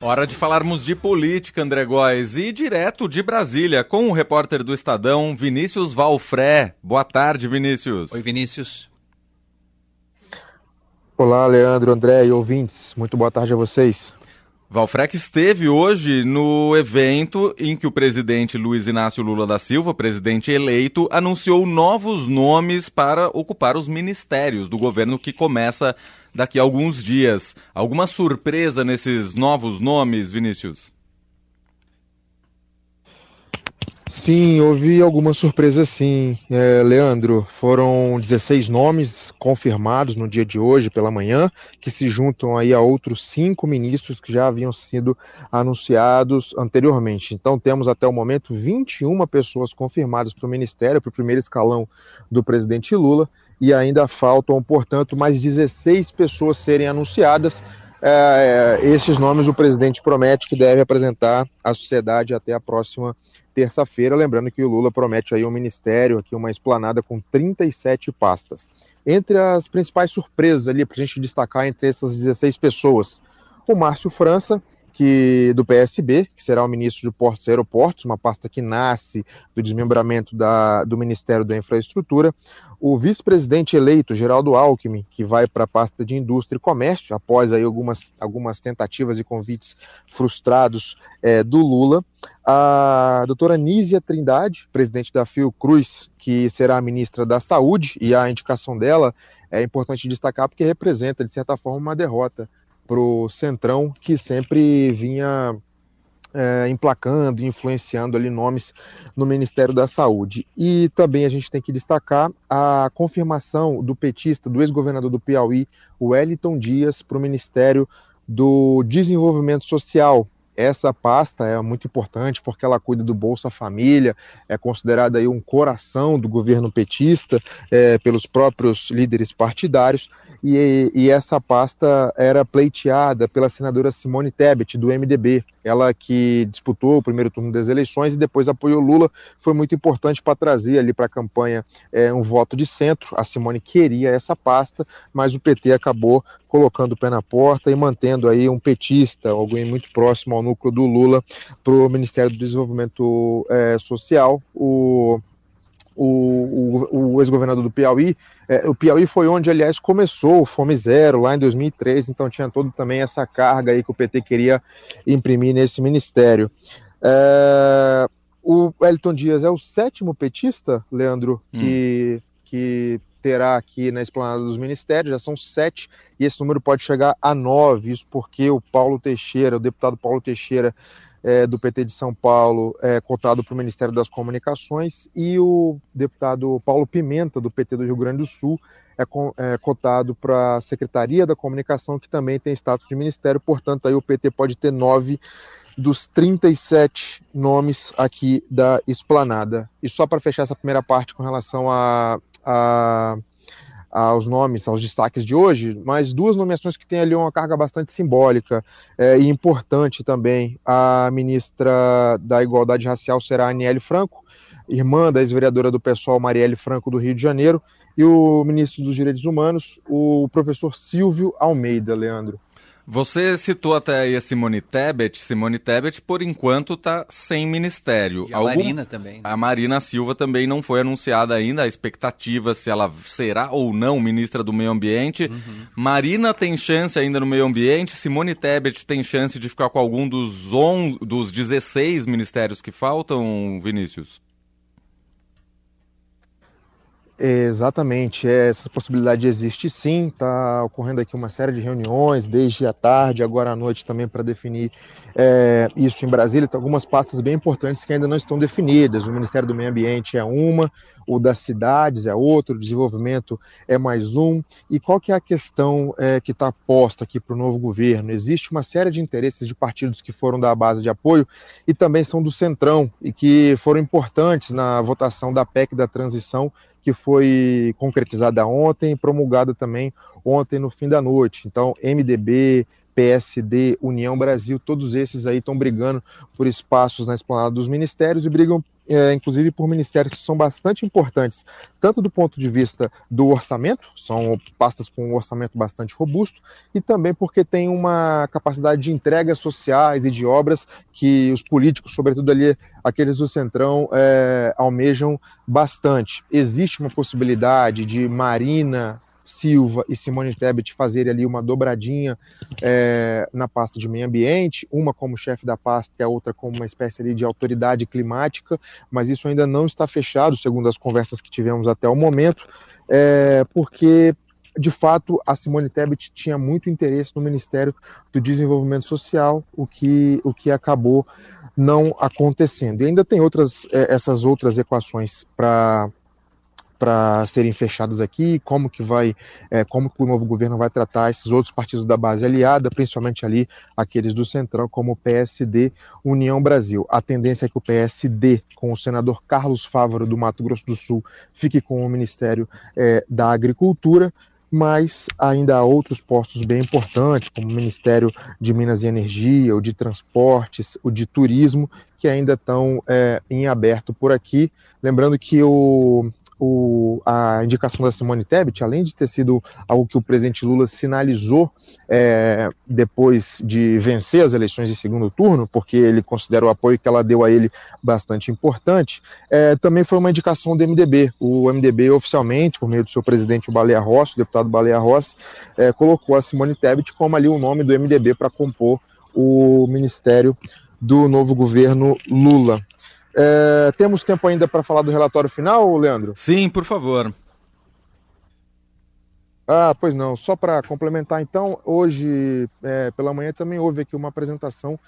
Hora de falarmos de política, André Góes, e direto de Brasília, com o repórter do Estadão, Vinícius Valfré. Boa tarde, Vinícius. Oi, Vinícius. Olá, Leandro, André e ouvintes. Muito boa tarde a vocês. Valfrec esteve hoje no evento em que o presidente Luiz Inácio Lula da Silva, presidente eleito, anunciou novos nomes para ocupar os ministérios do governo que começa daqui a alguns dias. Alguma surpresa nesses novos nomes, Vinícius? Sim, houve algumas surpresas sim, é, Leandro. Foram 16 nomes confirmados no dia de hoje pela manhã, que se juntam aí a outros cinco ministros que já haviam sido anunciados anteriormente. Então temos até o momento 21 pessoas confirmadas para o ministério, para o primeiro escalão do presidente Lula, e ainda faltam, portanto, mais 16 pessoas serem anunciadas. É, esses nomes o presidente promete que deve apresentar à sociedade até a próxima terça-feira, lembrando que o Lula promete aí um ministério, aqui uma esplanada com 37 pastas. Entre as principais surpresas ali, para a gente destacar entre essas 16 pessoas, o Márcio França, que do PSB, que será o ministro de Portos e Aeroportos, uma pasta que nasce do desmembramento da, do Ministério da Infraestrutura, o vice-presidente eleito, Geraldo Alckmin, que vai para a pasta de Indústria e Comércio, após aí algumas, algumas tentativas e convites frustrados é, do Lula, a doutora Nízia Trindade, presidente da Fiocruz, que será a ministra da Saúde, e a indicação dela é importante destacar porque representa, de certa forma, uma derrota para o Centrão, que sempre vinha é, emplacando, influenciando ali nomes no Ministério da Saúde. E também a gente tem que destacar a confirmação do petista, do ex-governador do Piauí, o Wellington Dias, para o Ministério do Desenvolvimento Social, essa pasta é muito importante porque ela cuida do Bolsa Família, é considerada aí um coração do governo petista é, pelos próprios líderes partidários, e, e, essa pasta era pleiteada pela senadora Simone Tebet, do MDB, ela que disputou o primeiro turno das eleições e depois apoiou Lula, foi muito importante para trazer ali para a campanha é, um voto de centro. A Simone queria essa pasta, mas o PT acabou colocando o pé na porta e mantendo aí um petista, alguém muito próximo ao núcleo do Lula, para o Ministério do Desenvolvimento é, Social. O o, o, o ex-governador do Piauí. É, o Piauí foi onde, aliás, começou o Fome Zero, lá em 2003, então tinha todo também essa carga aí que o PT queria imprimir nesse ministério. É, o Elton Dias é o sétimo petista, Leandro, que, hum. que terá aqui na esplanada dos ministérios, já são sete, e esse número pode chegar a nove, isso porque o Paulo Teixeira, o deputado Paulo Teixeira, é, do PT de São Paulo, é, cotado para o Ministério das Comunicações, e o deputado Paulo Pimenta, do PT do Rio Grande do Sul, é, é cotado para a Secretaria da Comunicação, que também tem status de ministério, portanto, aí o PT pode ter nove dos 37 nomes aqui da esplanada. E só para fechar essa primeira parte com relação a, a aos nomes, aos destaques de hoje, mas duas nomeações que têm ali uma carga bastante simbólica é, e importante também. A ministra da Igualdade Racial será a Aniele Franco, irmã da ex-vereadora do PSOL Marielle Franco do Rio de Janeiro, e o ministro dos Direitos Humanos, o professor Silvio Almeida, Leandro. Você citou até aí a Simone Tebet. Simone Tebet, por enquanto, está sem ministério. E a Algum... Marina também. Né? A Marina Silva também não foi anunciada ainda. A expectativa se ela será ou não ministra do Meio Ambiente. Uhum. Marina tem chance ainda no Meio Ambiente. Simone Tebet tem chance de ficar com algum dos, on... dos 16 ministérios que faltam, Vinícius? Exatamente, é, essa possibilidade existe sim, está ocorrendo aqui uma série de reuniões, desde a tarde, agora à noite também, para definir é, isso em Brasília. Tem algumas pastas bem importantes que ainda não estão definidas. O Ministério do Meio Ambiente é uma, o das cidades é outro, o desenvolvimento é mais um. E qual que é a questão é, que está posta aqui para o novo governo? Existe uma série de interesses de partidos que foram da base de apoio e também são do Centrão e que foram importantes na votação da PEC da transição que foi concretizada ontem e promulgada também ontem no fim da noite. Então, MDB, PSD, União Brasil, todos esses aí estão brigando por espaços na esplanada dos ministérios e brigam é, inclusive por ministérios que são bastante importantes, tanto do ponto de vista do orçamento, são pastas com um orçamento bastante robusto, e também porque tem uma capacidade de entregas sociais e de obras que os políticos, sobretudo ali aqueles do Centrão, é, almejam bastante. Existe uma possibilidade de Marina Silva e Simone Tebet fazerem ali uma dobradinha é, na pasta de meio ambiente, uma como chefe da pasta e a outra como uma espécie ali de autoridade climática, mas isso ainda não está fechado, segundo as conversas que tivemos até o momento, é, porque de fato, a Simone Tebet tinha muito interesse no Ministério do Desenvolvimento Social, o que, o que acabou não acontecendo. E ainda tem outras, é, essas outras equações para para serem fechadas aqui, como que vai, é, como que o novo governo vai tratar esses outros partidos da base aliada, principalmente ali aqueles do Centrão, como o PSD, União Brasil. A tendência é que o PSD, com o senador Carlos Fávaro do Mato Grosso do Sul, fique com o Ministério é, da Agricultura mas ainda há outros postos bem importantes, como o Ministério de Minas e Energia, o de Transportes, o de Turismo, que ainda estão é, em aberto por aqui. Lembrando que o, o, a indicação da Simone Tebet, além de ter sido algo que o presidente Lula sinalizou é, depois de vencer as eleições de segundo turno, porque ele considera o apoio que ela deu a ele bastante importante, é, também foi uma indicação do MDB. O MDB oficialmente, por meio do seu presidente, o Baleia Rossi, o deputado Baleia Rossi, é, colocou a Simone Tebet como ali o nome do MDB para compor o ministério do novo governo Lula. É, temos tempo ainda para falar do relatório final, Leandro? Sim, por favor. Ah, pois não. Só para complementar, então, hoje é, pela manhã também houve aqui uma apresentação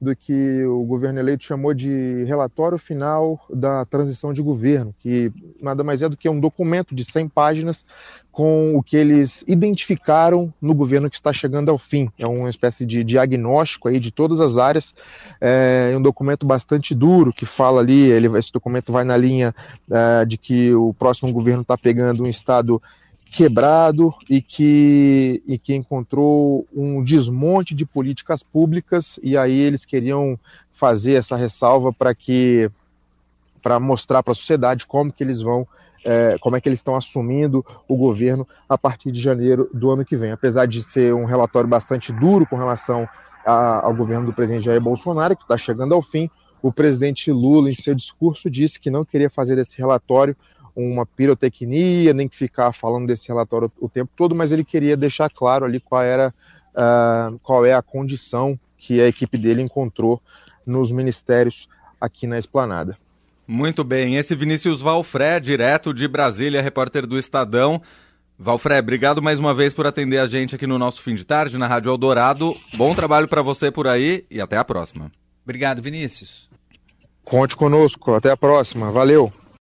do que o governo eleito chamou de relatório final da transição de governo, que nada mais é do que um documento de 100 páginas com o que eles identificaram no governo que está chegando ao fim. É uma espécie de diagnóstico aí de todas as áreas, é um documento bastante duro que fala ali, ele, esse documento vai na linha é, de que o próximo governo está pegando um estado quebrado e que, e que encontrou um desmonte de políticas públicas e aí eles queriam fazer essa ressalva para que para mostrar para a sociedade como que eles vão é, como é que eles estão assumindo o governo a partir de janeiro do ano que vem. Apesar de ser um relatório bastante duro com relação a, ao governo do presidente Jair Bolsonaro, que está chegando ao fim, o presidente Lula, em seu discurso, disse que não queria fazer esse relatório uma pirotecnia, nem que ficar falando desse relatório o tempo todo, mas ele queria deixar claro ali qual era uh, qual é a condição que a equipe dele encontrou nos ministérios aqui na esplanada. Muito bem, esse Vinícius Valfré, direto de Brasília, repórter do Estadão. Valfré, obrigado mais uma vez por atender a gente aqui no nosso fim de tarde na Rádio Eldorado. Bom trabalho para você por aí e até a próxima. Obrigado, Vinícius. Conte conosco, até a próxima. Valeu.